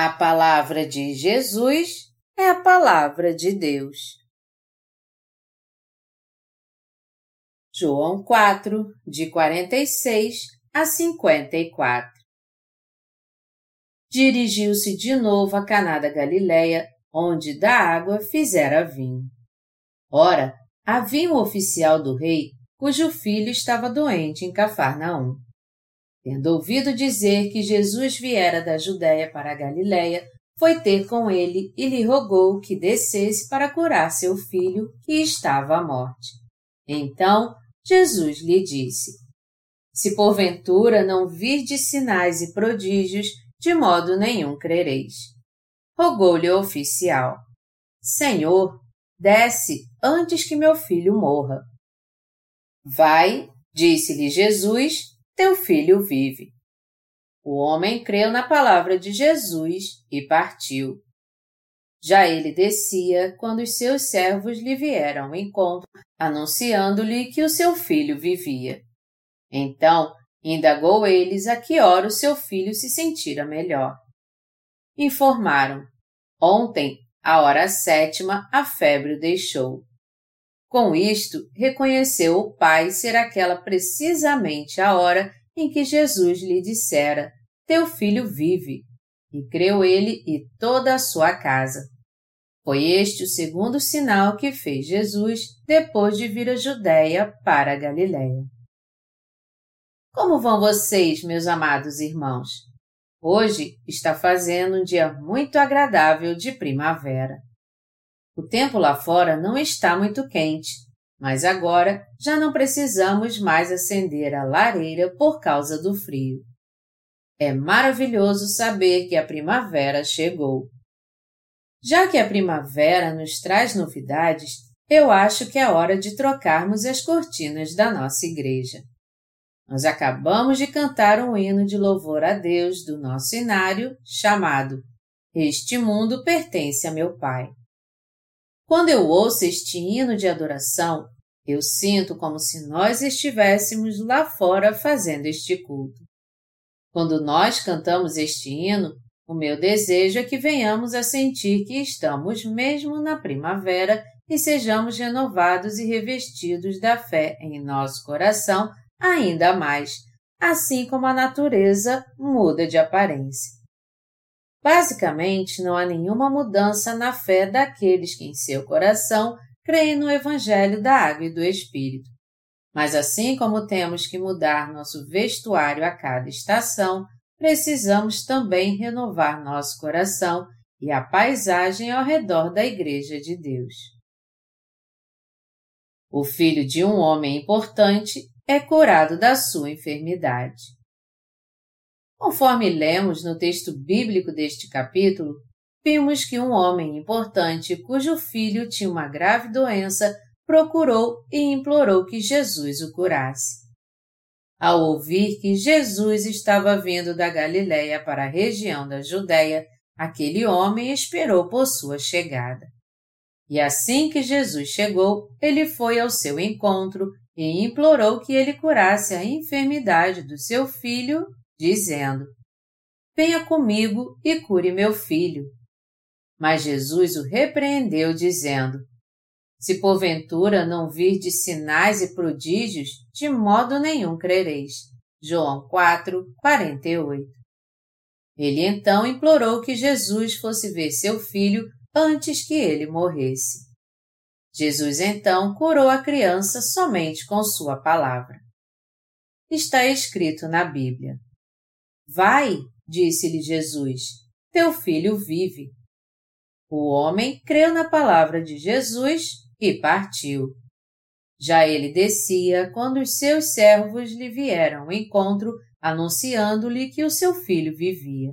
A palavra de Jesus é a palavra de Deus. João 4, de 46 a 54 Dirigiu-se de novo a Caná da Galileia, onde da água fizera vinho. Ora, havia um oficial do rei cujo filho estava doente em Cafarnaum. Tendo ouvido dizer que Jesus viera da Judéia para a Galiléia, foi ter com ele e lhe rogou que descesse para curar seu filho, que estava à morte. Então Jesus lhe disse: Se porventura não virdes sinais e prodígios, de modo nenhum crereis. Rogou-lhe o oficial: Senhor, desce antes que meu filho morra. Vai, disse-lhe Jesus, teu filho vive. O homem creu na palavra de Jesus e partiu. Já ele descia quando os seus servos lhe vieram ao encontro, anunciando-lhe que o seu filho vivia. Então, indagou eles a que hora o seu filho se sentira melhor. Informaram: Ontem, à hora sétima, a febre o deixou. Com isto, reconheceu o pai ser aquela precisamente a hora em que Jesus lhe dissera: Teu filho vive. E creu ele e toda a sua casa. Foi este o segundo sinal que fez Jesus depois de vir a Judéia para a Galiléia. Como vão vocês, meus amados irmãos? Hoje está fazendo um dia muito agradável de primavera. O tempo lá fora não está muito quente, mas agora já não precisamos mais acender a lareira por causa do frio. É maravilhoso saber que a primavera chegou. Já que a primavera nos traz novidades, eu acho que é hora de trocarmos as cortinas da nossa igreja. Nós acabamos de cantar um hino de louvor a Deus do nosso inário chamado Este Mundo Pertence a Meu Pai. Quando eu ouço este hino de adoração, eu sinto como se nós estivéssemos lá fora fazendo este culto. Quando nós cantamos este hino, o meu desejo é que venhamos a sentir que estamos mesmo na primavera e sejamos renovados e revestidos da fé em nosso coração ainda mais, assim como a natureza muda de aparência. Basicamente, não há nenhuma mudança na fé daqueles que em seu coração creem no Evangelho da Água e do Espírito. Mas assim como temos que mudar nosso vestuário a cada estação, precisamos também renovar nosso coração e a paisagem ao redor da Igreja de Deus. O filho de um homem importante é curado da sua enfermidade. Conforme lemos no texto bíblico deste capítulo, vimos que um homem importante cujo filho tinha uma grave doença procurou e implorou que Jesus o curasse. Ao ouvir que Jesus estava vindo da Galiléia para a região da Judéia, aquele homem esperou por sua chegada. E assim que Jesus chegou, ele foi ao seu encontro e implorou que ele curasse a enfermidade do seu filho dizendo: Venha comigo e cure meu filho. Mas Jesus o repreendeu, dizendo: Se porventura não virdes sinais e prodígios, de modo nenhum crereis. João 4, 48. Ele então implorou que Jesus fosse ver seu filho antes que ele morresse. Jesus então curou a criança somente com sua palavra. Está escrito na Bíblia: Vai, disse-lhe Jesus, teu filho vive. O homem creu na palavra de Jesus e partiu. Já ele descia quando os seus servos lhe vieram ao encontro, anunciando-lhe que o seu filho vivia.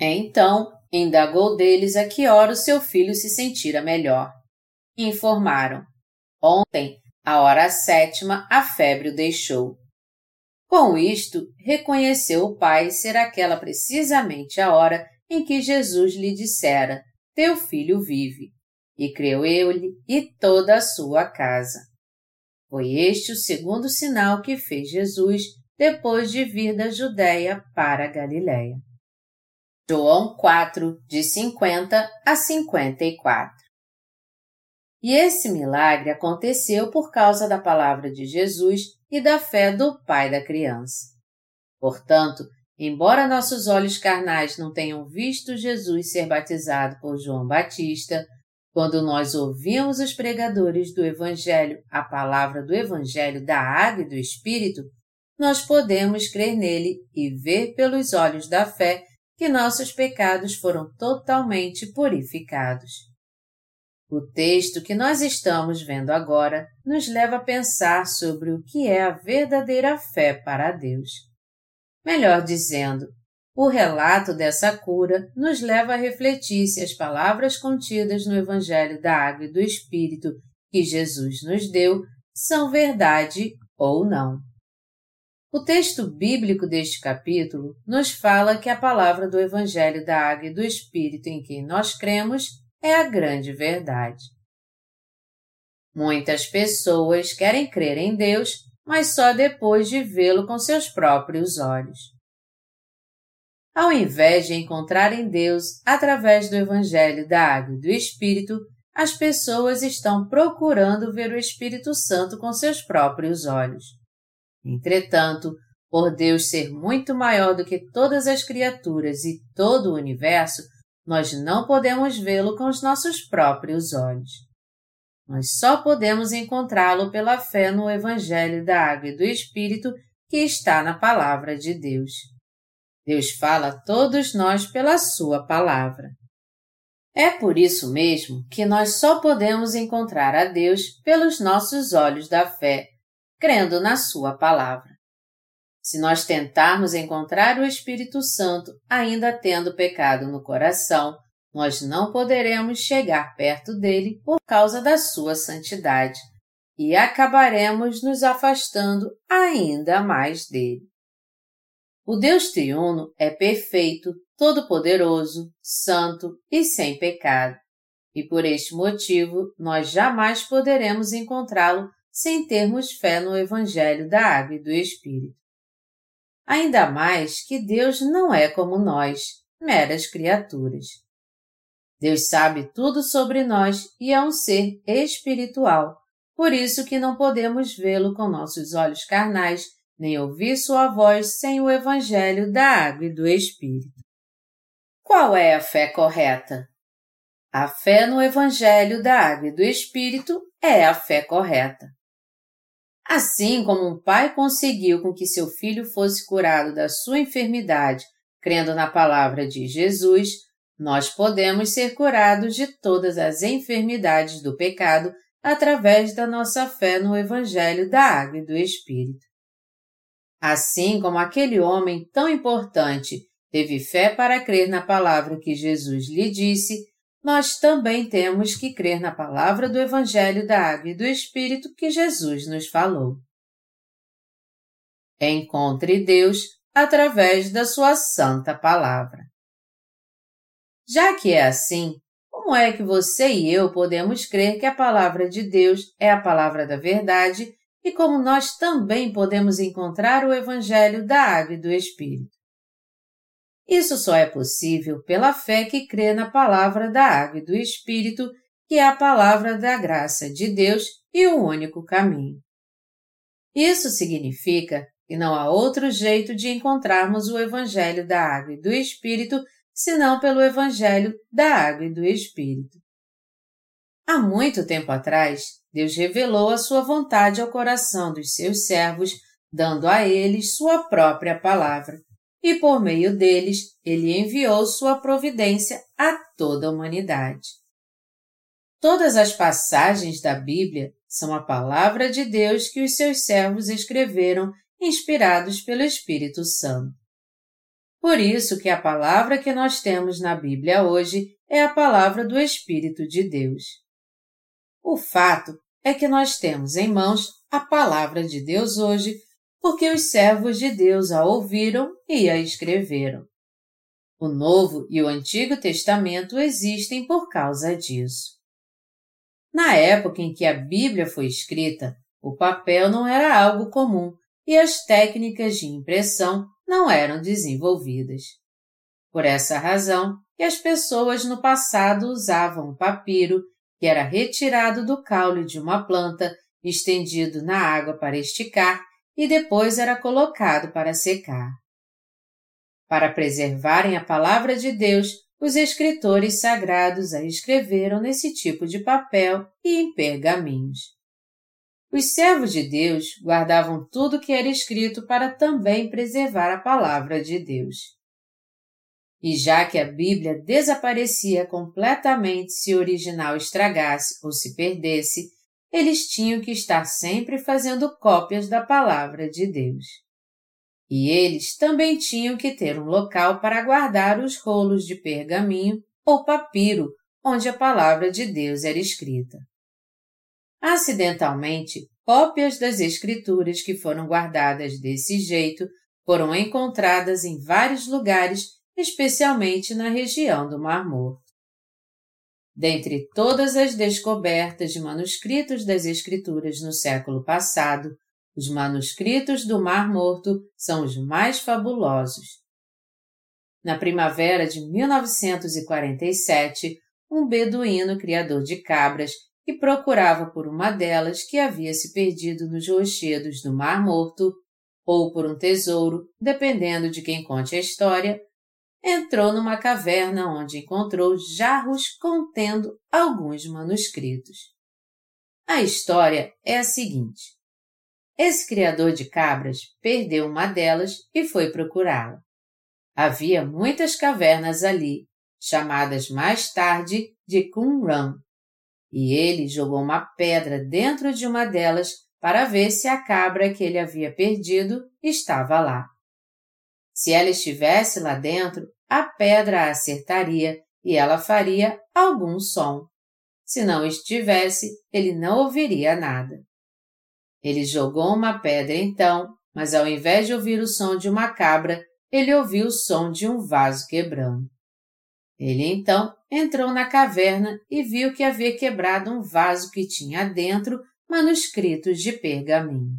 Então, indagou deles a que hora o seu filho se sentira melhor. Informaram: Ontem, à hora sétima, a febre o deixou. Com isto, reconheceu o pai ser aquela precisamente a hora em que Jesus lhe dissera: Teu filho vive. E creu ele e toda a sua casa. Foi este o segundo sinal que fez Jesus depois de vir da Judéia para a Galiléia. João 4, de 50 a 54. E esse milagre aconteceu por causa da palavra de Jesus e da fé do pai da criança. Portanto, embora nossos olhos carnais não tenham visto Jesus ser batizado por João Batista, quando nós ouvimos os pregadores do Evangelho a palavra do Evangelho da Água e do Espírito, nós podemos crer nele e ver pelos olhos da fé que nossos pecados foram totalmente purificados. O texto que nós estamos vendo agora nos leva a pensar sobre o que é a verdadeira fé para Deus. Melhor dizendo, o relato dessa cura nos leva a refletir se as palavras contidas no Evangelho da Água e do Espírito que Jesus nos deu são verdade ou não. O texto bíblico deste capítulo nos fala que a palavra do Evangelho da Água e do Espírito em quem nós cremos é a grande verdade. Muitas pessoas querem crer em Deus, mas só depois de vê-lo com seus próprios olhos. Ao invés de encontrarem Deus através do Evangelho da Água e do Espírito, as pessoas estão procurando ver o Espírito Santo com seus próprios olhos. Entretanto, por Deus ser muito maior do que todas as criaturas e todo o universo, nós não podemos vê-lo com os nossos próprios olhos. Nós só podemos encontrá-lo pela fé no Evangelho da Água e do Espírito que está na Palavra de Deus. Deus fala a todos nós pela Sua palavra. É por isso mesmo que nós só podemos encontrar a Deus pelos nossos olhos da fé, crendo na Sua palavra. Se nós tentarmos encontrar o Espírito Santo ainda tendo pecado no coração, nós não poderemos chegar perto dele por causa da sua santidade e acabaremos nos afastando ainda mais dele. O Deus triuno é perfeito, todo-poderoso, santo e sem pecado, e por este motivo nós jamais poderemos encontrá-lo sem termos fé no Evangelho da Água e do Espírito. Ainda mais que Deus não é como nós, meras criaturas. Deus sabe tudo sobre nós e é um ser espiritual, por isso que não podemos vê-lo com nossos olhos carnais, nem ouvir sua voz sem o Evangelho da Água e do Espírito. Qual é a fé correta? A fé no Evangelho da Água e do Espírito é a fé correta. Assim como um pai conseguiu com que seu filho fosse curado da sua enfermidade, crendo na palavra de Jesus, nós podemos ser curados de todas as enfermidades do pecado através da nossa fé no Evangelho da Água e do Espírito. Assim como aquele homem tão importante teve fé para crer na palavra que Jesus lhe disse, nós também temos que crer na palavra do Evangelho da Água e do Espírito que Jesus nos falou. Encontre Deus através da Sua Santa Palavra. Já que é assim, como é que você e eu podemos crer que a palavra de Deus é a palavra da verdade e como nós também podemos encontrar o Evangelho da Água e do Espírito? Isso só é possível pela fé que crê na palavra da água e do Espírito, que é a palavra da graça de Deus e o único caminho. Isso significa que não há outro jeito de encontrarmos o Evangelho da água e do Espírito senão pelo Evangelho da água e do Espírito. Há muito tempo atrás, Deus revelou a sua vontade ao coração dos seus servos, dando a eles sua própria palavra e por meio deles ele enviou sua providência a toda a humanidade. Todas as passagens da Bíblia são a palavra de Deus que os seus servos escreveram, inspirados pelo Espírito Santo. Por isso que a palavra que nós temos na Bíblia hoje é a palavra do Espírito de Deus. O fato é que nós temos em mãos a palavra de Deus hoje porque os servos de Deus a ouviram e a escreveram. O Novo e o Antigo Testamento existem por causa disso. Na época em que a Bíblia foi escrita, o papel não era algo comum e as técnicas de impressão não eram desenvolvidas. Por essa razão, que as pessoas no passado usavam o papiro, que era retirado do caule de uma planta, estendido na água para esticar e depois era colocado para secar. Para preservarem a palavra de Deus, os escritores sagrados a escreveram nesse tipo de papel e em pergaminhos. Os servos de Deus guardavam tudo que era escrito para também preservar a palavra de Deus. E já que a Bíblia desaparecia completamente se o original estragasse ou se perdesse, eles tinham que estar sempre fazendo cópias da palavra de Deus. E eles também tinham que ter um local para guardar os rolos de pergaminho ou papiro onde a palavra de Deus era escrita. Acidentalmente, cópias das Escrituras que foram guardadas desse jeito foram encontradas em vários lugares, especialmente na região do Mar Morto. Dentre todas as descobertas de manuscritos das Escrituras no século passado, os manuscritos do Mar Morto são os mais fabulosos. Na primavera de 1947, um beduíno criador de cabras e procurava por uma delas que havia se perdido nos rochedos do Mar Morto, ou por um tesouro, dependendo de quem conte a história, entrou numa caverna onde encontrou jarros contendo alguns manuscritos. A história é a seguinte. Esse criador de cabras perdeu uma delas e foi procurá-la. Havia muitas cavernas ali, chamadas mais tarde de Qumran, e ele jogou uma pedra dentro de uma delas para ver se a cabra que ele havia perdido estava lá. Se ela estivesse lá dentro, a pedra a acertaria e ela faria algum som. Se não estivesse, ele não ouviria nada. Ele jogou uma pedra então, mas ao invés de ouvir o som de uma cabra, ele ouviu o som de um vaso quebrando. Ele então entrou na caverna e viu que havia quebrado um vaso que tinha dentro manuscritos de pergaminho.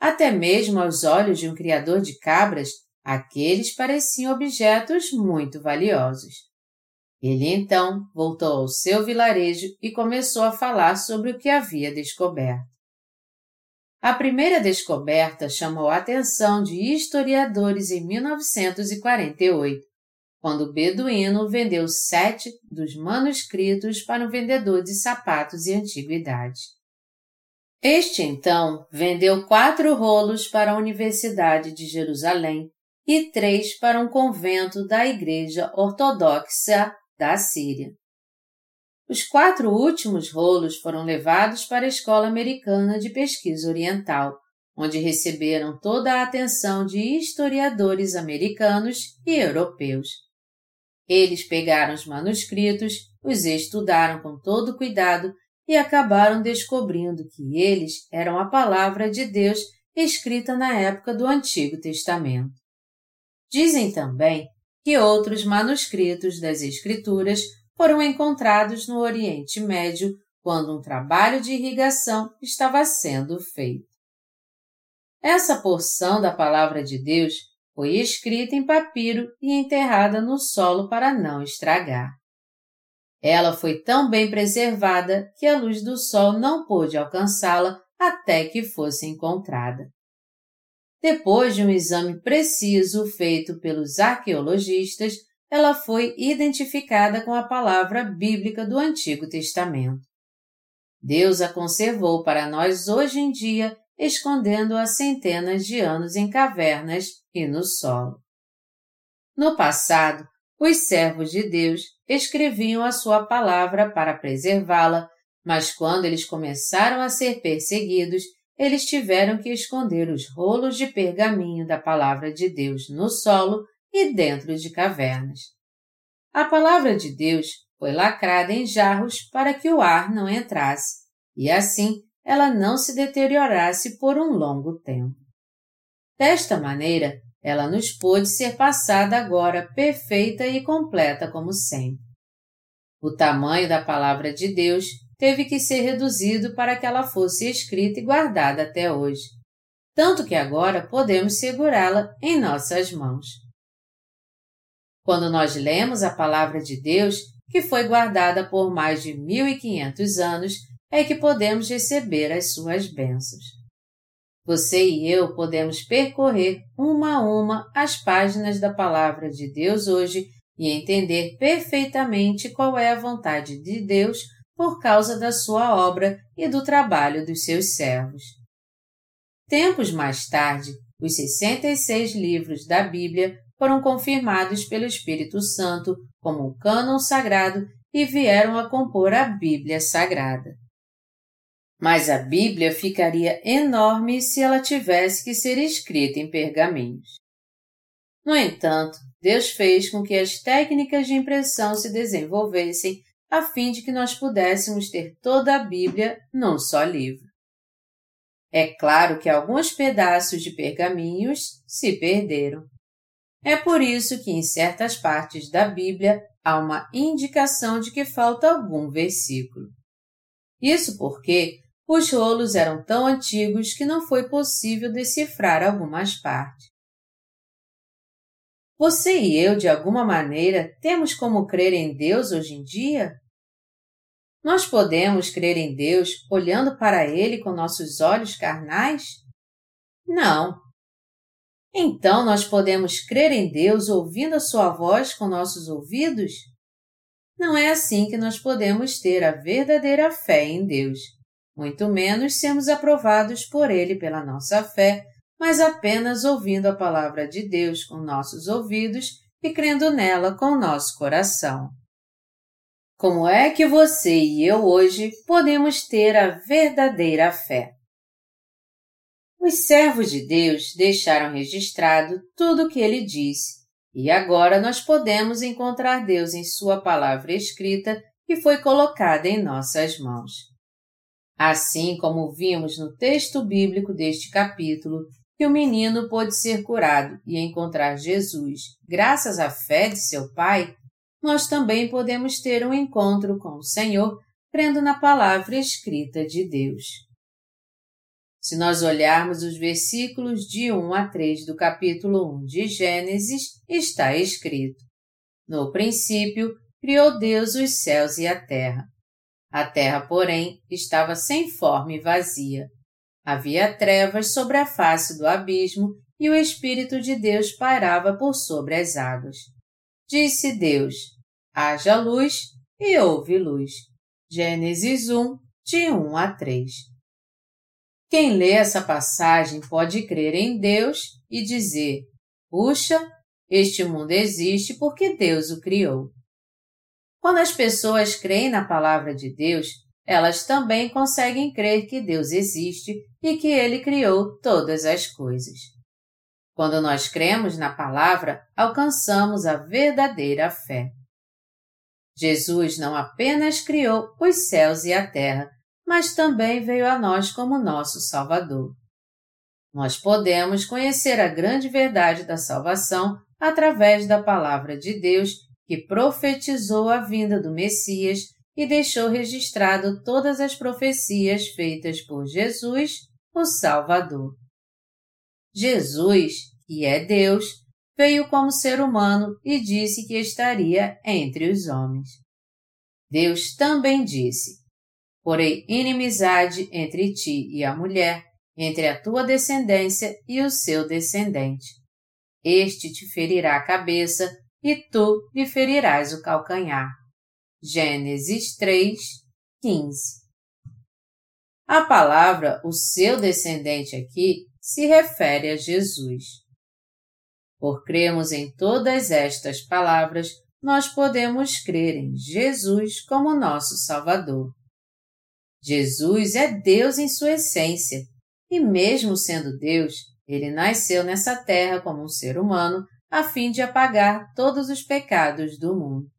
Até mesmo aos olhos de um criador de cabras, aqueles pareciam objetos muito valiosos. Ele então voltou ao seu vilarejo e começou a falar sobre o que havia descoberto. A primeira descoberta chamou a atenção de historiadores em 1948, quando o beduíno vendeu sete dos manuscritos para um vendedor de sapatos e antiguidades. Este, então, vendeu quatro rolos para a Universidade de Jerusalém e três para um convento da Igreja Ortodoxa da Síria. Os quatro últimos rolos foram levados para a Escola Americana de Pesquisa Oriental, onde receberam toda a atenção de historiadores americanos e europeus. Eles pegaram os manuscritos, os estudaram com todo cuidado e acabaram descobrindo que eles eram a palavra de Deus escrita na época do Antigo Testamento. Dizem também que outros manuscritos das Escrituras foram encontrados no Oriente Médio quando um trabalho de irrigação estava sendo feito. Essa porção da Palavra de Deus foi escrita em papiro e enterrada no solo para não estragar. Ela foi tão bem preservada que a luz do sol não pôde alcançá-la até que fosse encontrada. Depois de um exame preciso feito pelos arqueologistas, ela foi identificada com a palavra bíblica do Antigo Testamento. Deus a conservou para nós hoje em dia escondendo há centenas de anos em cavernas e no solo. No passado, os servos de Deus escreviam a sua palavra para preservá-la, mas quando eles começaram a ser perseguidos, eles tiveram que esconder os rolos de pergaminho da palavra de Deus no solo e dentro de cavernas. A palavra de Deus foi lacrada em jarros para que o ar não entrasse, e assim ela não se deteriorasse por um longo tempo. Desta maneira, ela nos pôde ser passada agora perfeita e completa como sempre. O tamanho da palavra de Deus teve que ser reduzido para que ela fosse escrita e guardada até hoje, tanto que agora podemos segurá-la em nossas mãos. Quando nós lemos a palavra de Deus, que foi guardada por mais de 1500 anos, é que podemos receber as suas bênçãos. Você e eu podemos percorrer uma a uma as páginas da palavra de Deus hoje e entender perfeitamente qual é a vontade de Deus por causa da sua obra e do trabalho dos seus servos. Tempos mais tarde, os 66 livros da Bíblia foram confirmados pelo Espírito Santo como um cânon sagrado e vieram a compor a Bíblia Sagrada. Mas a Bíblia ficaria enorme se ela tivesse que ser escrita em pergaminhos. No entanto, Deus fez com que as técnicas de impressão se desenvolvessem a fim de que nós pudéssemos ter toda a Bíblia num só livro. É claro que alguns pedaços de pergaminhos se perderam. É por isso que em certas partes da Bíblia há uma indicação de que falta algum versículo. Isso porque os rolos eram tão antigos que não foi possível decifrar algumas partes. Você e eu, de alguma maneira, temos como crer em Deus hoje em dia? Nós podemos crer em Deus olhando para Ele com nossos olhos carnais? Não. Então nós podemos crer em Deus ouvindo a Sua voz com nossos ouvidos? Não é assim que nós podemos ter a verdadeira fé em Deus, muito menos sermos aprovados por Ele pela nossa fé mas apenas ouvindo a palavra de Deus com nossos ouvidos e crendo nela com nosso coração. Como é que você e eu hoje podemos ter a verdadeira fé? Os servos de Deus deixaram registrado tudo o que ele disse, e agora nós podemos encontrar Deus em Sua palavra escrita que foi colocada em nossas mãos. Assim como vimos no texto bíblico deste capítulo, que o menino pôde ser curado e encontrar Jesus graças à fé de seu pai, nós também podemos ter um encontro com o Senhor crendo na palavra escrita de Deus. Se nós olharmos os versículos de 1 a 3 do capítulo 1 de Gênesis, está escrito: No princípio, criou Deus os céus e a terra. A terra, porém, estava sem forma e vazia Havia trevas sobre a face do abismo e o Espírito de Deus pairava por sobre as águas. Disse Deus: haja luz e houve luz. Gênesis 1, de 1 a 3. Quem lê essa passagem pode crer em Deus e dizer: Puxa, este mundo existe porque Deus o criou. Quando as pessoas creem na palavra de Deus, elas também conseguem crer que Deus existe e que Ele criou todas as coisas. Quando nós cremos na palavra, alcançamos a verdadeira fé. Jesus não apenas criou os céus e a terra, mas também veio a nós como nosso Salvador. Nós podemos conhecer a grande verdade da salvação através da palavra de Deus que profetizou a vinda do Messias e deixou registrado todas as profecias feitas por Jesus, o Salvador. Jesus, que é Deus, veio como ser humano e disse que estaria entre os homens. Deus também disse: Porém, inimizade entre ti e a mulher, entre a tua descendência e o seu descendente. Este te ferirá a cabeça e tu lhe ferirás o calcanhar. Gênesis 3, 15. A palavra o seu descendente aqui se refere a Jesus. Por cremos em todas estas palavras, nós podemos crer em Jesus como nosso Salvador. Jesus é Deus em sua essência, e mesmo sendo Deus, ele nasceu nessa terra como um ser humano a fim de apagar todos os pecados do mundo.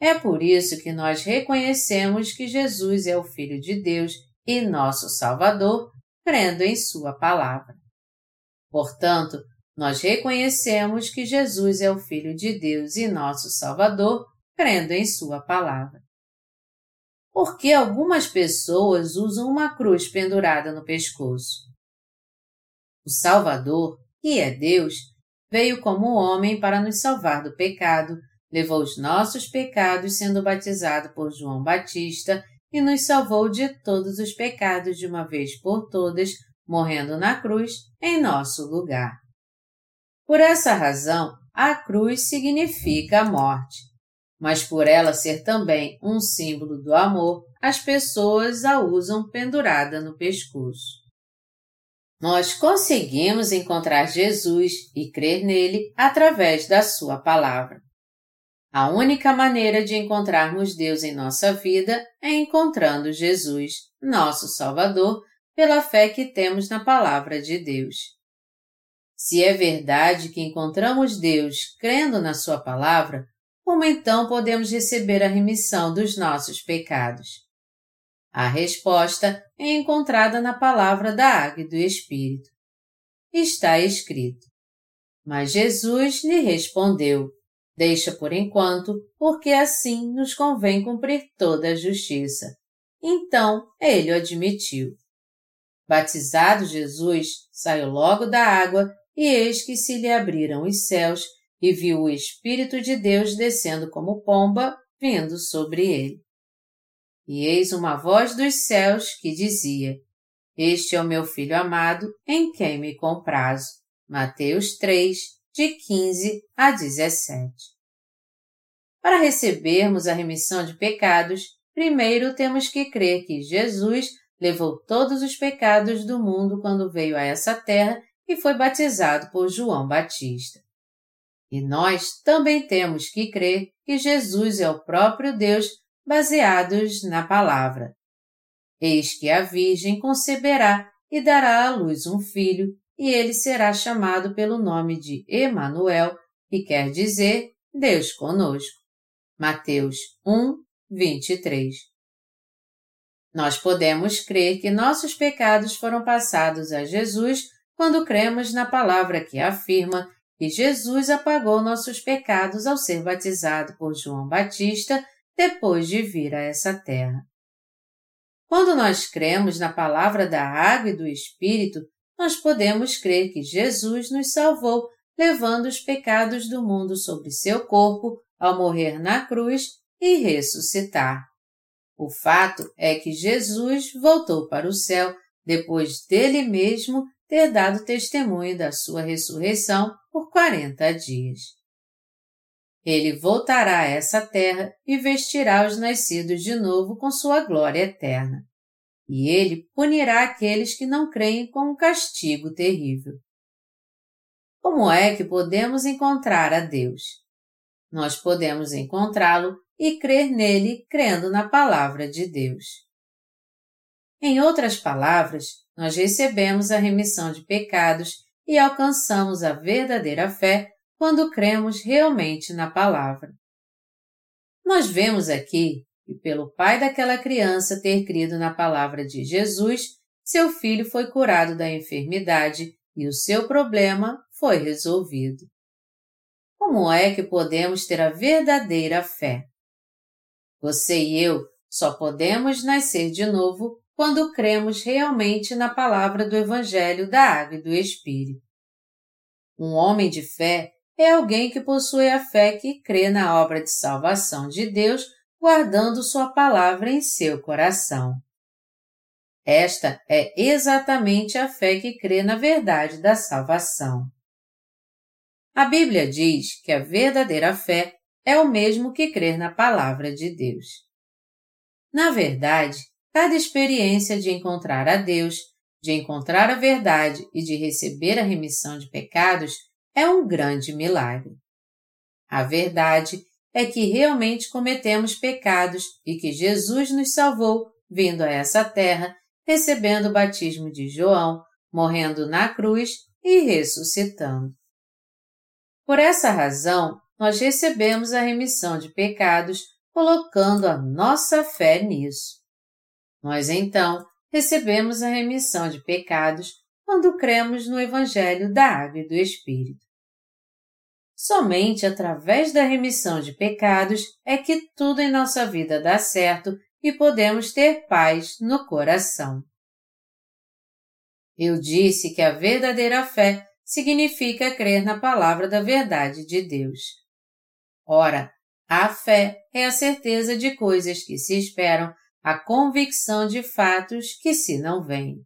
É por isso que nós reconhecemos que Jesus é o Filho de Deus e nosso Salvador, crendo em Sua palavra. Portanto, nós reconhecemos que Jesus é o Filho de Deus e nosso Salvador, crendo em Sua palavra. Por que algumas pessoas usam uma cruz pendurada no pescoço? O Salvador, que é Deus, veio como homem para nos salvar do pecado, levou os nossos pecados sendo batizado por João Batista e nos salvou de todos os pecados de uma vez por todas, morrendo na cruz em nosso lugar. Por essa razão, a cruz significa a morte. Mas por ela ser também um símbolo do amor, as pessoas a usam pendurada no pescoço. Nós conseguimos encontrar Jesus e crer nele através da Sua palavra. A única maneira de encontrarmos Deus em nossa vida é encontrando Jesus, nosso Salvador, pela fé que temos na palavra de Deus. Se é verdade que encontramos Deus crendo na Sua palavra, como então podemos receber a remissão dos nossos pecados? A resposta é encontrada na palavra da água e do Espírito. Está escrito: Mas Jesus lhe respondeu: Deixa por enquanto, porque assim nos convém cumprir toda a justiça. Então ele o admitiu. Batizado Jesus, saiu logo da água, e eis que se lhe abriram os céus, e viu o Espírito de Deus descendo como pomba, vindo sobre ele. E eis uma voz dos céus que dizia: Este é o meu filho amado, em quem me comprazo. Mateus 3, de 15 a 17. Para recebermos a remissão de pecados, primeiro temos que crer que Jesus levou todos os pecados do mundo quando veio a essa terra e foi batizado por João Batista. E nós também temos que crer que Jesus é o próprio Deus baseados na palavra. Eis que a Virgem conceberá e dará à luz um filho, e ele será chamado pelo nome de Emanuel, que quer dizer Deus conosco. Mateus 1, 23. Nós podemos crer que nossos pecados foram passados a Jesus quando cremos na palavra que afirma que Jesus apagou nossos pecados ao ser batizado por João Batista depois de vir a essa terra. Quando nós cremos na palavra da água e do Espírito, nós podemos crer que Jesus nos salvou, levando os pecados do mundo sobre seu corpo ao morrer na cruz e ressuscitar. O fato é que Jesus voltou para o céu depois dele mesmo ter dado testemunho da sua ressurreição por quarenta dias. Ele voltará a essa terra e vestirá os nascidos de novo com sua glória eterna. E ele punirá aqueles que não creem com um castigo terrível. Como é que podemos encontrar a Deus? Nós podemos encontrá-lo e crer nele crendo na palavra de Deus. Em outras palavras, nós recebemos a remissão de pecados e alcançamos a verdadeira fé quando cremos realmente na palavra. Nós vemos aqui que, pelo pai daquela criança ter crido na palavra de Jesus, seu filho foi curado da enfermidade e o seu problema foi resolvido. Como é que podemos ter a verdadeira fé? Você e eu só podemos nascer de novo quando cremos realmente na palavra do Evangelho da Água e do Espírito. Um homem de fé é alguém que possui a fé que crê na obra de salvação de Deus, guardando Sua palavra em seu coração. Esta é exatamente a fé que crê na verdade da salvação. A Bíblia diz que a verdadeira fé é o mesmo que crer na palavra de Deus. Na verdade, cada experiência de encontrar a Deus, de encontrar a verdade e de receber a remissão de pecados é um grande milagre. A verdade é que realmente cometemos pecados e que Jesus nos salvou vindo a essa terra, recebendo o batismo de João, morrendo na cruz e ressuscitando. Por essa razão, nós recebemos a remissão de pecados colocando a nossa fé nisso. Nós então recebemos a remissão de pecados quando cremos no Evangelho da Água e do Espírito. Somente através da remissão de pecados é que tudo em nossa vida dá certo e podemos ter paz no coração. Eu disse que a verdadeira fé significa crer na palavra da verdade de Deus. Ora, a fé é a certeza de coisas que se esperam, a convicção de fatos que se não veem.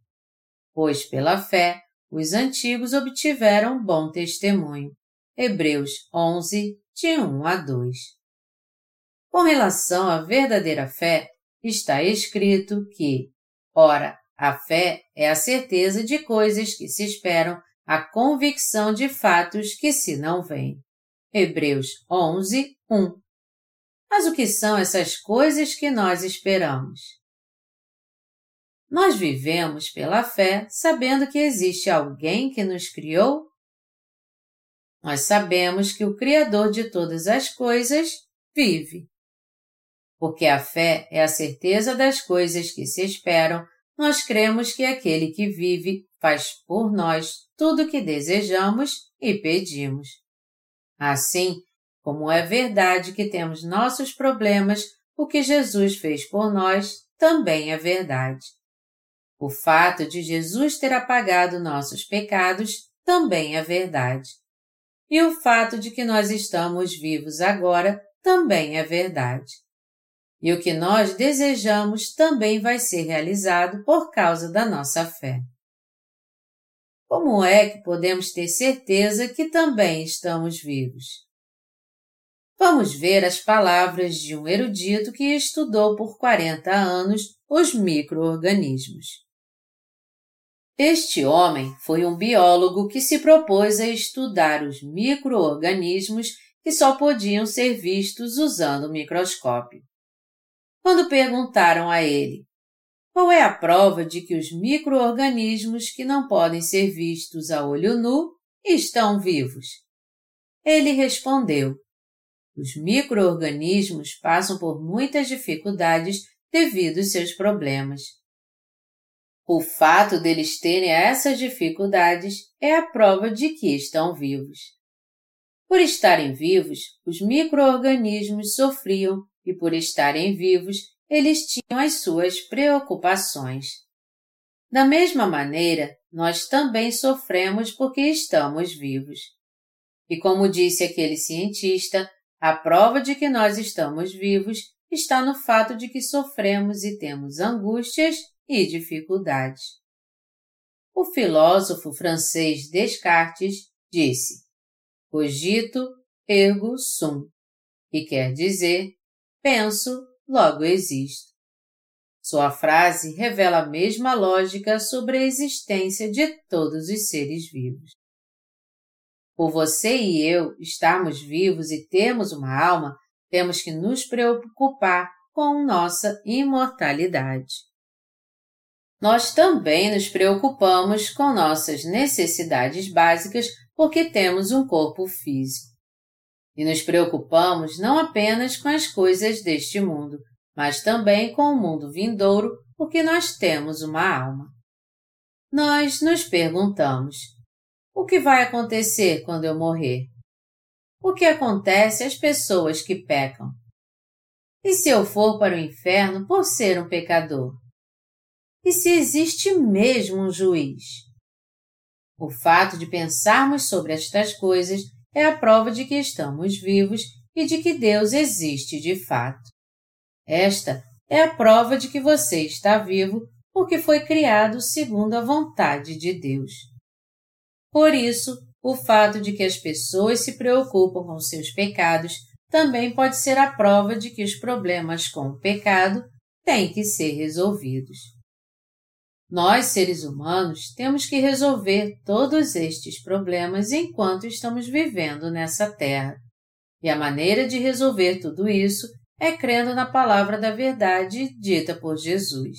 Pois pela fé os antigos obtiveram bom testemunho. Hebreus 11, de 1 a 2. Com relação à verdadeira fé, está escrito que, ora, a fé é a certeza de coisas que se esperam, a convicção de fatos que se não veem. Hebreus 11, 1. Mas o que são essas coisas que nós esperamos? Nós vivemos pela fé sabendo que existe alguém que nos criou? Nós sabemos que o Criador de todas as coisas vive. Porque a fé é a certeza das coisas que se esperam, nós cremos que aquele que vive faz por nós tudo o que desejamos e pedimos. Assim, como é verdade que temos nossos problemas, o que Jesus fez por nós também é verdade. O fato de Jesus ter apagado nossos pecados também é verdade. E o fato de que nós estamos vivos agora também é verdade. E o que nós desejamos também vai ser realizado por causa da nossa fé. Como é que podemos ter certeza que também estamos vivos? Vamos ver as palavras de um erudito que estudou por 40 anos os microorganismos. Este homem foi um biólogo que se propôs a estudar os microorganismos que só podiam ser vistos usando o microscópio. Quando perguntaram a ele qual é a prova de que os microorganismos que não podem ser vistos a olho nu estão vivos? Ele respondeu: Os microorganismos passam por muitas dificuldades devido aos seus problemas. O fato deles terem essas dificuldades é a prova de que estão vivos. Por estarem vivos, os microorganismos sofriam e por estarem vivos, eles tinham as suas preocupações. Da mesma maneira, nós também sofremos porque estamos vivos. E como disse aquele cientista, a prova de que nós estamos vivos está no fato de que sofremos e temos angústias e dificuldades. O filósofo francês Descartes disse: Cogito ergo sum, que quer dizer penso, logo existo. Sua frase revela a mesma lógica sobre a existência de todos os seres vivos. Por você e eu estarmos vivos e termos uma alma, temos que nos preocupar com nossa imortalidade nós também nos preocupamos com nossas necessidades básicas porque temos um corpo físico. E nos preocupamos não apenas com as coisas deste mundo, mas também com o mundo vindouro porque nós temos uma alma. Nós nos perguntamos: o que vai acontecer quando eu morrer? O que acontece às pessoas que pecam? E se eu for para o inferno por ser um pecador? E se existe mesmo um juiz. O fato de pensarmos sobre estas coisas é a prova de que estamos vivos e de que Deus existe de fato. Esta é a prova de que você está vivo porque foi criado segundo a vontade de Deus. Por isso, o fato de que as pessoas se preocupam com seus pecados também pode ser a prova de que os problemas com o pecado têm que ser resolvidos. Nós, seres humanos, temos que resolver todos estes problemas enquanto estamos vivendo nessa terra. E a maneira de resolver tudo isso é crendo na palavra da verdade dita por Jesus.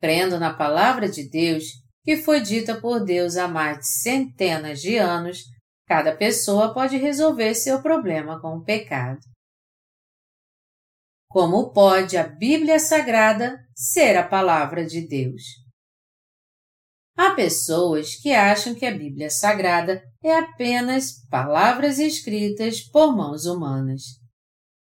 Crendo na palavra de Deus, que foi dita por Deus há mais de centenas de anos, cada pessoa pode resolver seu problema com o pecado. Como pode a Bíblia Sagrada ser a palavra de Deus? Há pessoas que acham que a Bíblia Sagrada é apenas palavras escritas por mãos humanas.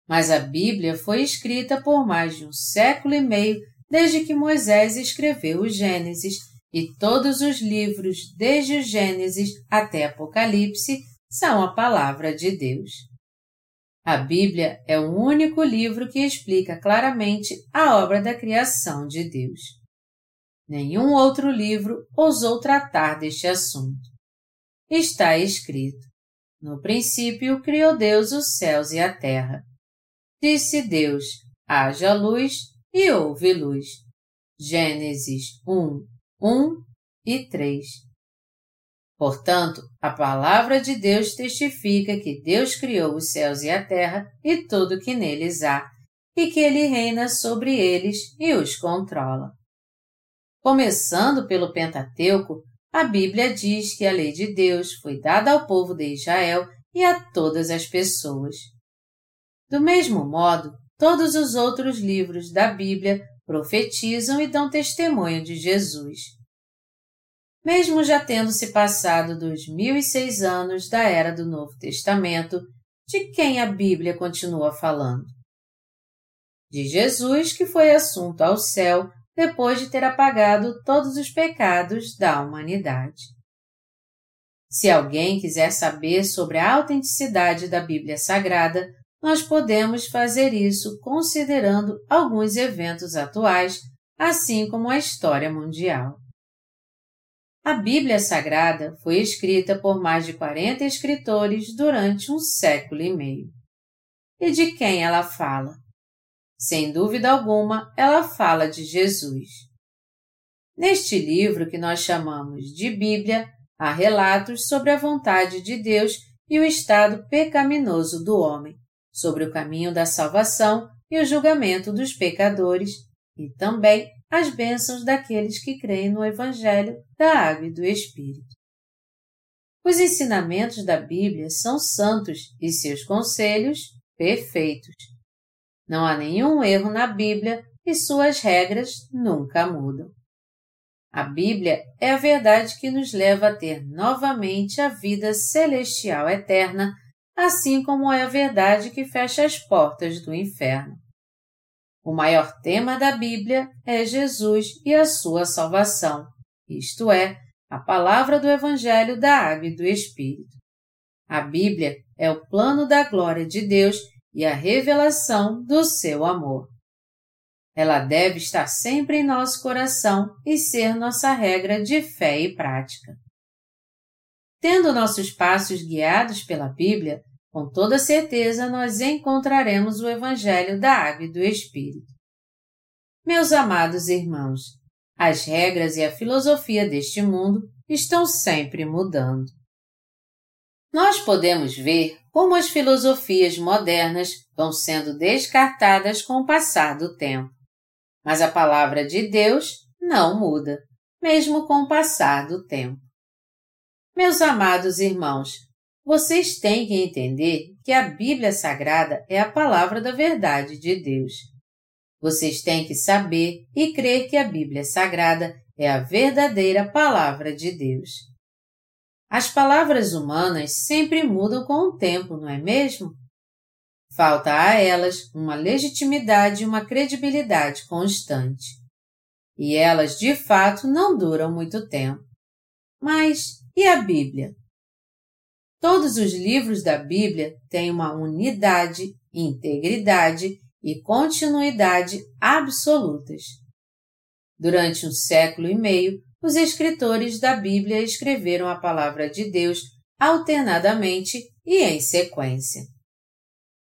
Mas a Bíblia foi escrita por mais de um século e meio desde que Moisés escreveu o Gênesis e todos os livros, desde o Gênesis até Apocalipse, são a palavra de Deus. A Bíblia é o único livro que explica claramente a obra da criação de Deus. Nenhum outro livro ousou tratar deste assunto. Está escrito: No princípio criou Deus os céus e a terra. Disse Deus: haja luz e houve luz. Gênesis 1, 1 e 3. Portanto, a palavra de Deus testifica que Deus criou os céus e a terra e tudo que neles há, e que Ele reina sobre eles e os controla. Começando pelo Pentateuco, a Bíblia diz que a lei de Deus foi dada ao povo de Israel e a todas as pessoas. Do mesmo modo, todos os outros livros da Bíblia profetizam e dão testemunho de Jesus mesmo já tendo se passado dos mil e seis anos da era do Novo Testamento, de quem a Bíblia continua falando? De Jesus que foi assunto ao céu depois de ter apagado todos os pecados da humanidade. Se alguém quiser saber sobre a autenticidade da Bíblia Sagrada, nós podemos fazer isso considerando alguns eventos atuais, assim como a história mundial. A Bíblia Sagrada foi escrita por mais de 40 escritores durante um século e meio. E de quem ela fala? Sem dúvida alguma, ela fala de Jesus. Neste livro que nós chamamos de Bíblia, há relatos sobre a vontade de Deus e o estado pecaminoso do homem, sobre o caminho da salvação e o julgamento dos pecadores, e também as bênçãos daqueles que creem no Evangelho da Água e do Espírito. Os ensinamentos da Bíblia são santos e seus conselhos perfeitos. Não há nenhum erro na Bíblia e suas regras nunca mudam. A Bíblia é a verdade que nos leva a ter novamente a vida celestial eterna, assim como é a verdade que fecha as portas do inferno. O maior tema da Bíblia é Jesus e a sua salvação, isto é, a palavra do Evangelho da Água e do Espírito. A Bíblia é o plano da glória de Deus e a revelação do seu amor. Ela deve estar sempre em nosso coração e ser nossa regra de fé e prática. Tendo nossos passos guiados pela Bíblia, com toda certeza nós encontraremos o Evangelho da Água e do Espírito. Meus amados irmãos, as regras e a filosofia deste mundo estão sempre mudando. Nós podemos ver como as filosofias modernas vão sendo descartadas com o passar do tempo. Mas a palavra de Deus não muda, mesmo com o passar do tempo. Meus amados irmãos, vocês têm que entender que a Bíblia Sagrada é a palavra da verdade de Deus. Vocês têm que saber e crer que a Bíblia Sagrada é a verdadeira palavra de Deus. As palavras humanas sempre mudam com o tempo, não é mesmo? Falta a elas uma legitimidade e uma credibilidade constante. E elas, de fato, não duram muito tempo. Mas e a Bíblia? Todos os livros da Bíblia têm uma unidade, integridade e continuidade absolutas. Durante um século e meio, os escritores da Bíblia escreveram a palavra de Deus alternadamente e em sequência.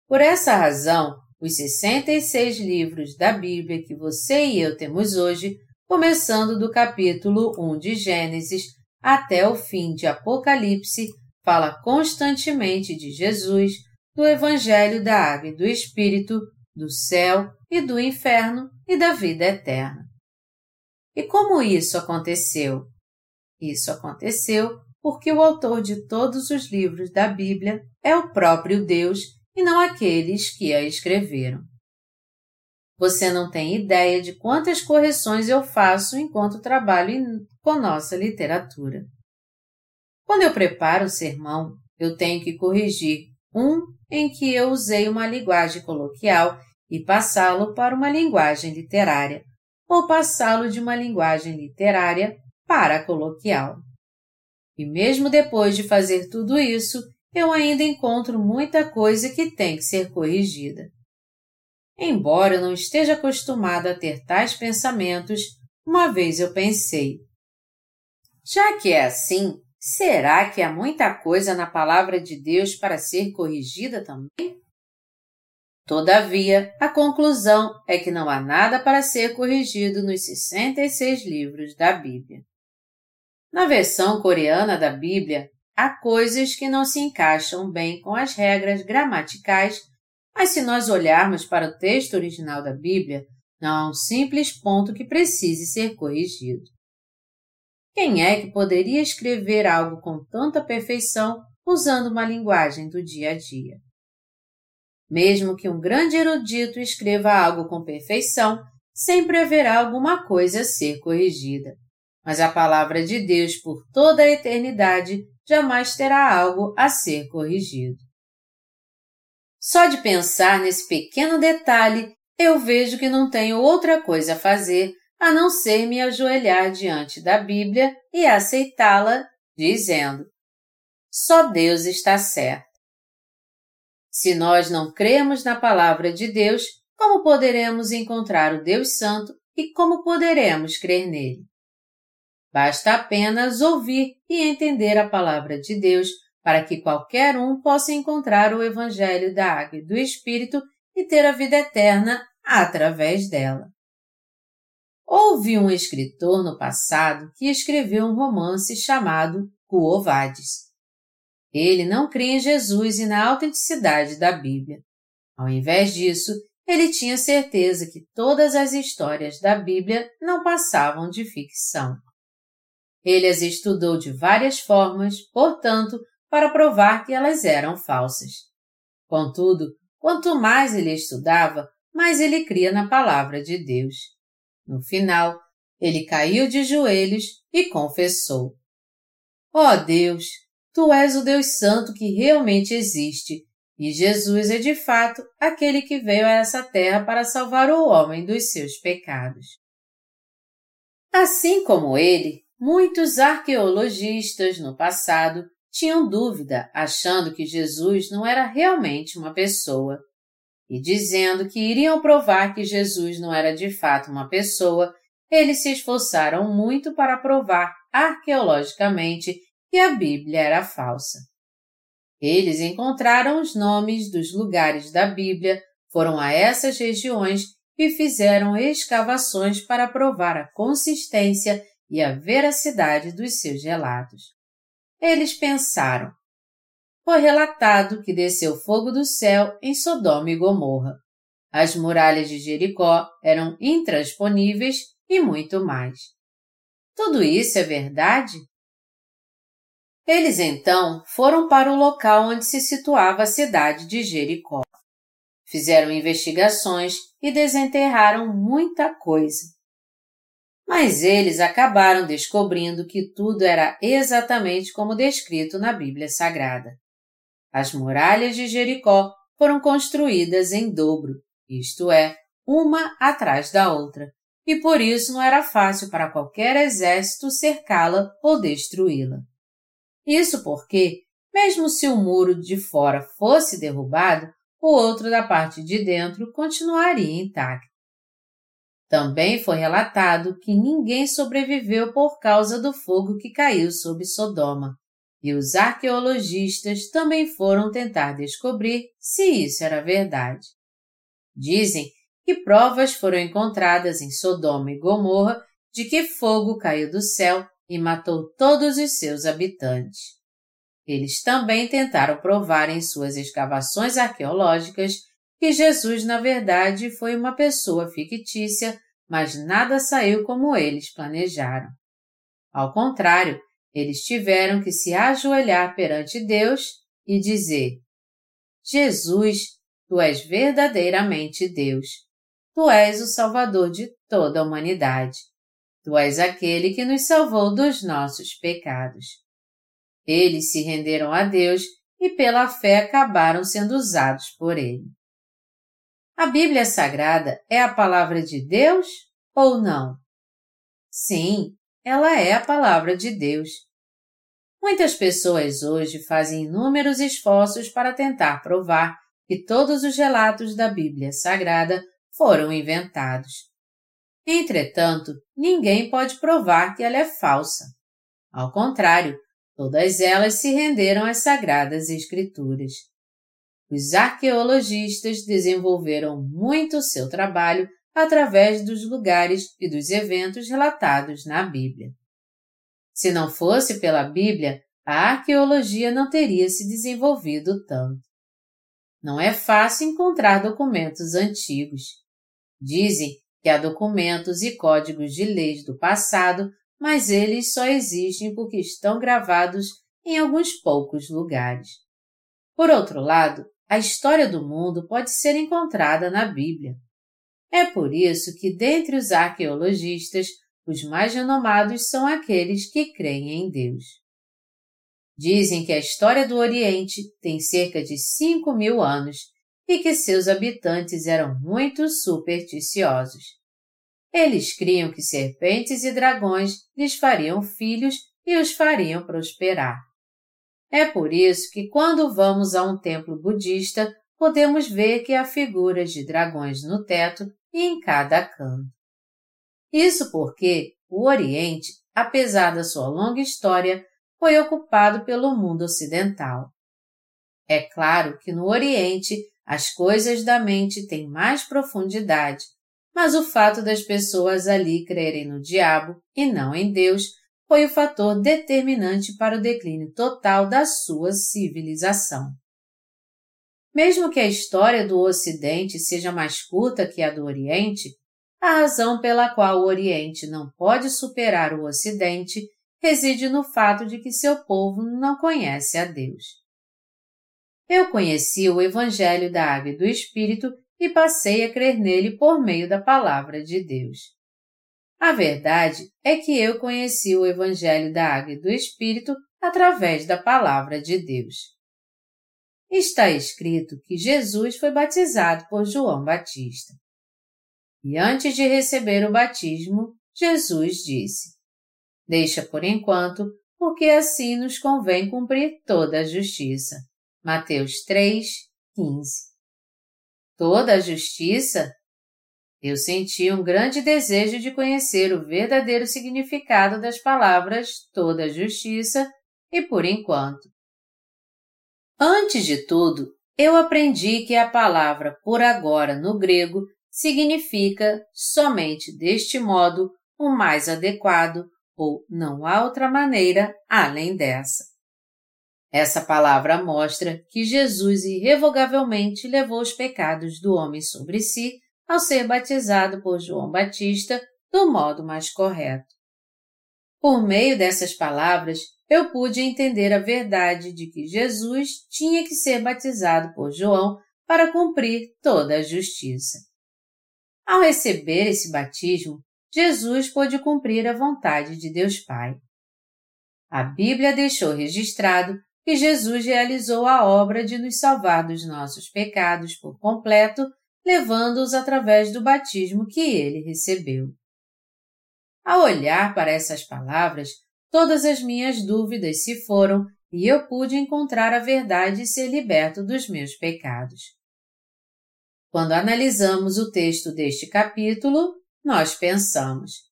Por essa razão, os 66 livros da Bíblia que você e eu temos hoje, começando do capítulo 1 de Gênesis até o fim de Apocalipse, fala constantemente de Jesus, do Evangelho da Água e do Espírito, do céu e do inferno e da vida eterna. E como isso aconteceu? Isso aconteceu porque o autor de todos os livros da Bíblia é o próprio Deus e não aqueles que a escreveram. Você não tem ideia de quantas correções eu faço enquanto trabalho com nossa literatura. Quando eu preparo o sermão, eu tenho que corrigir um em que eu usei uma linguagem coloquial e passá-lo para uma linguagem literária, ou passá-lo de uma linguagem literária para a coloquial. E mesmo depois de fazer tudo isso, eu ainda encontro muita coisa que tem que ser corrigida. Embora eu não esteja acostumado a ter tais pensamentos, uma vez eu pensei: já que é assim, será que há muita coisa na palavra de Deus para ser corrigida também? Todavia, a conclusão é que não há nada para ser corrigido nos 66 livros da Bíblia. Na versão coreana da Bíblia, há coisas que não se encaixam bem com as regras gramaticais, mas se nós olharmos para o texto original da Bíblia, não há um simples ponto que precise ser corrigido. Quem é que poderia escrever algo com tanta perfeição usando uma linguagem do dia a dia? Mesmo que um grande erudito escreva algo com perfeição, sempre haverá alguma coisa a ser corrigida. Mas a palavra de Deus por toda a eternidade jamais terá algo a ser corrigido. Só de pensar nesse pequeno detalhe, eu vejo que não tenho outra coisa a fazer a não ser me ajoelhar diante da Bíblia e aceitá-la, dizendo: Só Deus está certo. Se nós não cremos na palavra de Deus, como poderemos encontrar o Deus Santo e como poderemos crer nele? Basta apenas ouvir e entender a palavra de Deus para que qualquer um possa encontrar o Evangelho da Água e do Espírito e ter a vida eterna através dela. Houve um escritor no passado que escreveu um romance chamado Cuovades. Ele não cria em Jesus e na autenticidade da Bíblia. Ao invés disso, ele tinha certeza que todas as histórias da Bíblia não passavam de ficção. Ele as estudou de várias formas, portanto, para provar que elas eram falsas. Contudo, quanto mais ele estudava, mais ele cria na palavra de Deus. No final, ele caiu de joelhos e confessou: Ó oh Deus, tu és o Deus Santo que realmente existe, e Jesus é de fato aquele que veio a essa terra para salvar o homem dos seus pecados. Assim como ele, muitos arqueologistas no passado tinham dúvida, achando que Jesus não era realmente uma pessoa e dizendo que iriam provar que Jesus não era de fato uma pessoa, eles se esforçaram muito para provar arqueologicamente que a Bíblia era falsa. Eles encontraram os nomes dos lugares da Bíblia, foram a essas regiões e fizeram escavações para provar a consistência e a veracidade dos seus relatos. Eles pensaram: foi relatado que desceu fogo do céu em Sodoma e Gomorra. As muralhas de Jericó eram intransponíveis e muito mais. Tudo isso é verdade? Eles então foram para o local onde se situava a cidade de Jericó. Fizeram investigações e desenterraram muita coisa. Mas eles acabaram descobrindo que tudo era exatamente como descrito na Bíblia Sagrada. As muralhas de Jericó foram construídas em dobro, isto é, uma atrás da outra, e por isso não era fácil para qualquer exército cercá-la ou destruí-la. Isso porque, mesmo se o muro de fora fosse derrubado, o outro da parte de dentro continuaria intacto. Também foi relatado que ninguém sobreviveu por causa do fogo que caiu sobre Sodoma, e os arqueologistas também foram tentar descobrir se isso era verdade. Dizem que provas foram encontradas em Sodoma e Gomorra de que fogo caiu do céu e matou todos os seus habitantes. Eles também tentaram provar em suas escavações arqueológicas que Jesus, na verdade, foi uma pessoa fictícia, mas nada saiu como eles planejaram. Ao contrário, eles tiveram que se ajoelhar perante Deus e dizer: Jesus, tu és verdadeiramente Deus. Tu és o Salvador de toda a humanidade. Tu és aquele que nos salvou dos nossos pecados. Eles se renderam a Deus e pela fé acabaram sendo usados por Ele. A Bíblia Sagrada é a palavra de Deus ou não? Sim, ela é a palavra de Deus. Muitas pessoas hoje fazem inúmeros esforços para tentar provar que todos os relatos da Bíblia Sagrada foram inventados. Entretanto, ninguém pode provar que ela é falsa. Ao contrário, todas elas se renderam às Sagradas Escrituras. Os arqueologistas desenvolveram muito seu trabalho através dos lugares e dos eventos relatados na Bíblia. Se não fosse pela Bíblia, a arqueologia não teria se desenvolvido tanto. Não é fácil encontrar documentos antigos. Dizem que há documentos e códigos de leis do passado, mas eles só existem porque estão gravados em alguns poucos lugares. Por outro lado, a história do mundo pode ser encontrada na Bíblia. É por isso que, dentre os arqueologistas, os mais renomados são aqueles que creem em Deus. Dizem que a história do Oriente tem cerca de 5 mil anos e que seus habitantes eram muito supersticiosos. Eles criam que serpentes e dragões lhes fariam filhos e os fariam prosperar. É por isso que, quando vamos a um templo budista, podemos ver que há figuras de dragões no teto em cada canto. Isso porque o Oriente, apesar da sua longa história, foi ocupado pelo mundo ocidental. É claro que no Oriente as coisas da mente têm mais profundidade, mas o fato das pessoas ali crerem no diabo e não em Deus foi o fator determinante para o declínio total da sua civilização. Mesmo que a história do Ocidente seja mais curta que a do Oriente, a razão pela qual o Oriente não pode superar o Ocidente reside no fato de que seu povo não conhece a Deus. Eu conheci o Evangelho da Água e do Espírito e passei a crer nele por meio da palavra de Deus. A verdade é que eu conheci o Evangelho da Água e do Espírito através da palavra de Deus. Está escrito que Jesus foi batizado por João Batista. E antes de receber o batismo, Jesus disse: Deixa por enquanto, porque assim nos convém cumprir toda a justiça. Mateus 3, 15. Toda a justiça? Eu senti um grande desejo de conhecer o verdadeiro significado das palavras toda a justiça e por enquanto. Antes de tudo, eu aprendi que a palavra por agora no grego significa somente deste modo o mais adequado ou não há outra maneira além dessa. Essa palavra mostra que Jesus irrevogavelmente levou os pecados do homem sobre si ao ser batizado por João Batista do modo mais correto. Por meio dessas palavras, eu pude entender a verdade de que Jesus tinha que ser batizado por João para cumprir toda a justiça. Ao receber esse batismo, Jesus pôde cumprir a vontade de Deus Pai. A Bíblia deixou registrado que Jesus realizou a obra de nos salvar dos nossos pecados por completo, levando-os através do batismo que ele recebeu. Ao olhar para essas palavras, todas as minhas dúvidas se foram e eu pude encontrar a verdade e ser liberto dos meus pecados. Quando analisamos o texto deste capítulo, nós pensamos: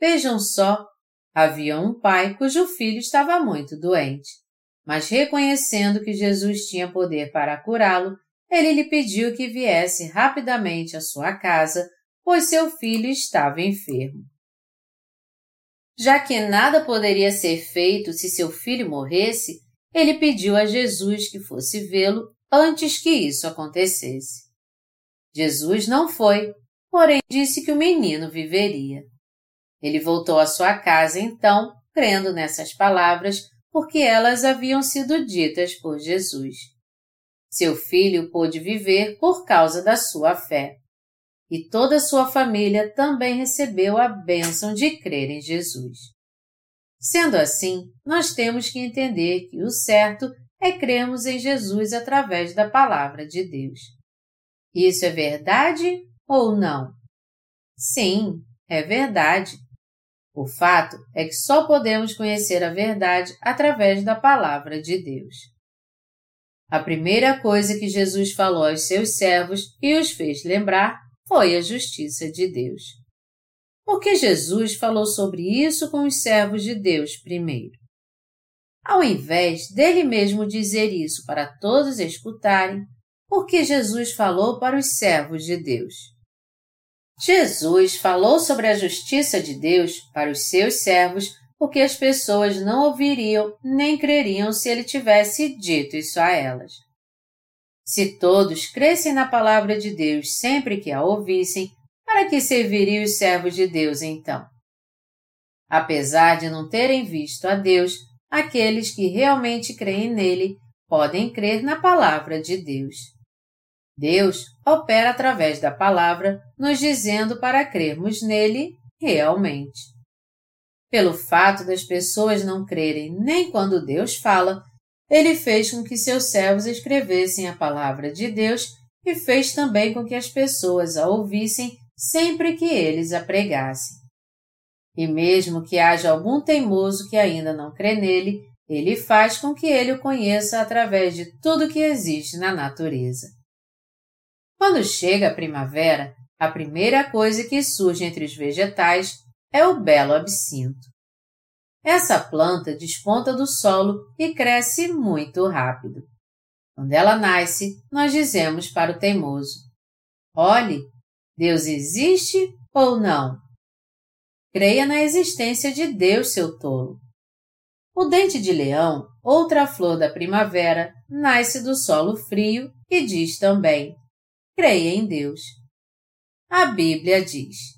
vejam só, havia um pai cujo filho estava muito doente, mas reconhecendo que Jesus tinha poder para curá-lo, ele lhe pediu que viesse rapidamente à sua casa, pois seu filho estava enfermo. Já que nada poderia ser feito se seu filho morresse, ele pediu a Jesus que fosse vê-lo antes que isso acontecesse. Jesus não foi, porém disse que o menino viveria. Ele voltou à sua casa então, crendo nessas palavras, porque elas haviam sido ditas por Jesus. Seu filho pôde viver por causa da sua fé e toda a sua família também recebeu a bênção de crer em Jesus. Sendo assim, nós temos que entender que o certo é crermos em Jesus através da palavra de Deus. Isso é verdade ou não? Sim, é verdade. O fato é que só podemos conhecer a verdade através da palavra de Deus. A primeira coisa que Jesus falou aos seus servos e os fez lembrar foi a justiça de Deus. Porque Jesus falou sobre isso com os servos de Deus primeiro. Ao invés dele mesmo dizer isso para todos escutarem, porque Jesus falou para os servos de Deus. Jesus falou sobre a justiça de Deus para os seus servos porque as pessoas não ouviriam nem creriam se ele tivesse dito isso a elas. Se todos crescem na palavra de Deus sempre que a ouvissem, para que serviriam os servos de Deus então? Apesar de não terem visto a Deus, aqueles que realmente creem nele podem crer na palavra de Deus. Deus opera através da palavra, nos dizendo para crermos nele realmente. Pelo fato das pessoas não crerem nem quando Deus fala, ele fez com que seus servos escrevessem a palavra de Deus e fez também com que as pessoas a ouvissem sempre que eles a pregassem. E mesmo que haja algum teimoso que ainda não crê nele, ele faz com que ele o conheça através de tudo que existe na natureza. Quando chega a primavera, a primeira coisa que surge entre os vegetais é o belo absinto. Essa planta desponta do solo e cresce muito rápido. Quando ela nasce, nós dizemos para o teimoso: Olhe, Deus existe ou não? Creia na existência de Deus, seu tolo. O dente de leão, outra flor da primavera, nasce do solo frio e diz também: creia em Deus. A Bíblia diz: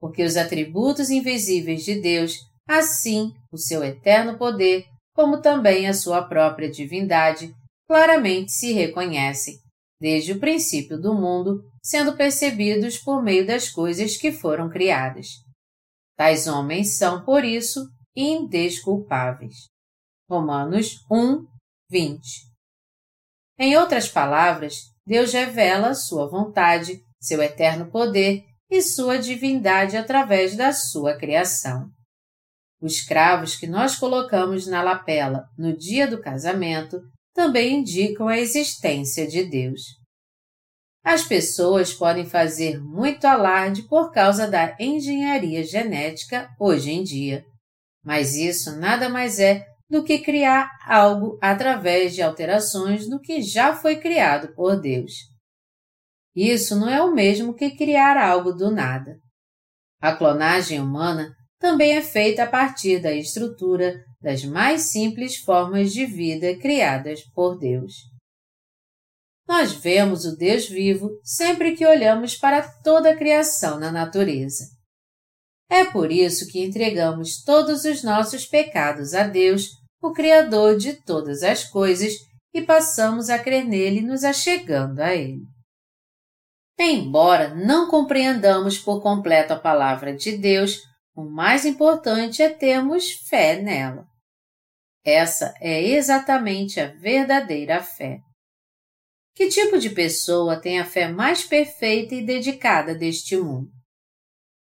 porque os atributos invisíveis de Deus, assim o seu eterno poder, como também a sua própria divindade, claramente se reconhecem, desde o princípio do mundo, sendo percebidos por meio das coisas que foram criadas. Tais homens são, por isso, indesculpáveis. Romanos 1, 20. Em outras palavras, Deus revela sua vontade, seu eterno poder e sua divindade através da sua criação. Os cravos que nós colocamos na lapela no dia do casamento também indicam a existência de Deus. As pessoas podem fazer muito alarde por causa da engenharia genética hoje em dia, mas isso nada mais é do que criar algo através de alterações no que já foi criado por Deus. Isso não é o mesmo que criar algo do nada. A clonagem humana também é feita a partir da estrutura das mais simples formas de vida criadas por Deus. Nós vemos o Deus vivo sempre que olhamos para toda a criação na natureza. É por isso que entregamos todos os nossos pecados a Deus o Criador de todas as coisas, e passamos a crer nele nos achegando a ele. Embora não compreendamos por completo a palavra de Deus, o mais importante é termos fé nela. Essa é exatamente a verdadeira fé. Que tipo de pessoa tem a fé mais perfeita e dedicada deste mundo?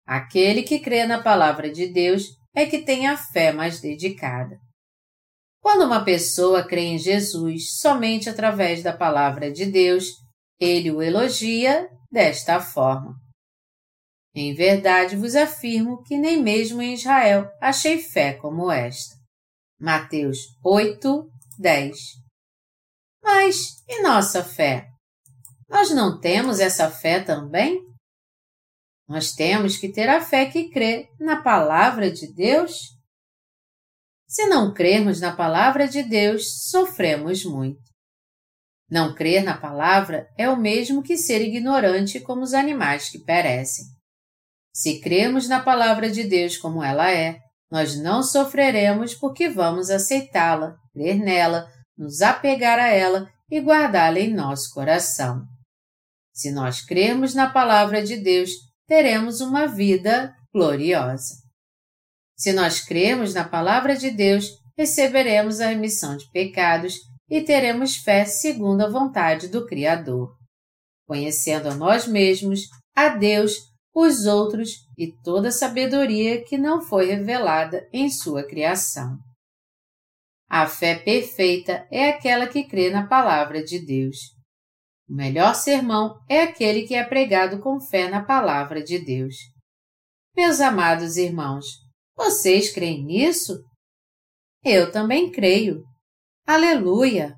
Aquele que crê na palavra de Deus é que tem a fé mais dedicada. Quando uma pessoa crê em Jesus somente através da palavra de Deus, ele o elogia desta forma. Em verdade vos afirmo que nem mesmo em Israel achei fé como esta. Mateus 8, 10 Mas e nossa fé? Nós não temos essa fé também? Nós temos que ter a fé que crê na palavra de Deus se não crermos na palavra de Deus, sofremos muito. Não crer na palavra é o mesmo que ser ignorante como os animais que perecem. Se crermos na palavra de Deus como ela é, nós não sofreremos porque vamos aceitá-la, crer nela, nos apegar a ela e guardá-la em nosso coração. Se nós crermos na palavra de Deus, teremos uma vida gloriosa. Se nós cremos na palavra de Deus, receberemos a remissão de pecados e teremos fé segundo a vontade do Criador. Conhecendo a nós mesmos, a Deus, os outros e toda a sabedoria que não foi revelada em sua criação. A fé perfeita é aquela que crê na palavra de Deus. O melhor sermão é aquele que é pregado com fé na palavra de Deus. Meus amados irmãos, vocês creem nisso? Eu também creio. Aleluia!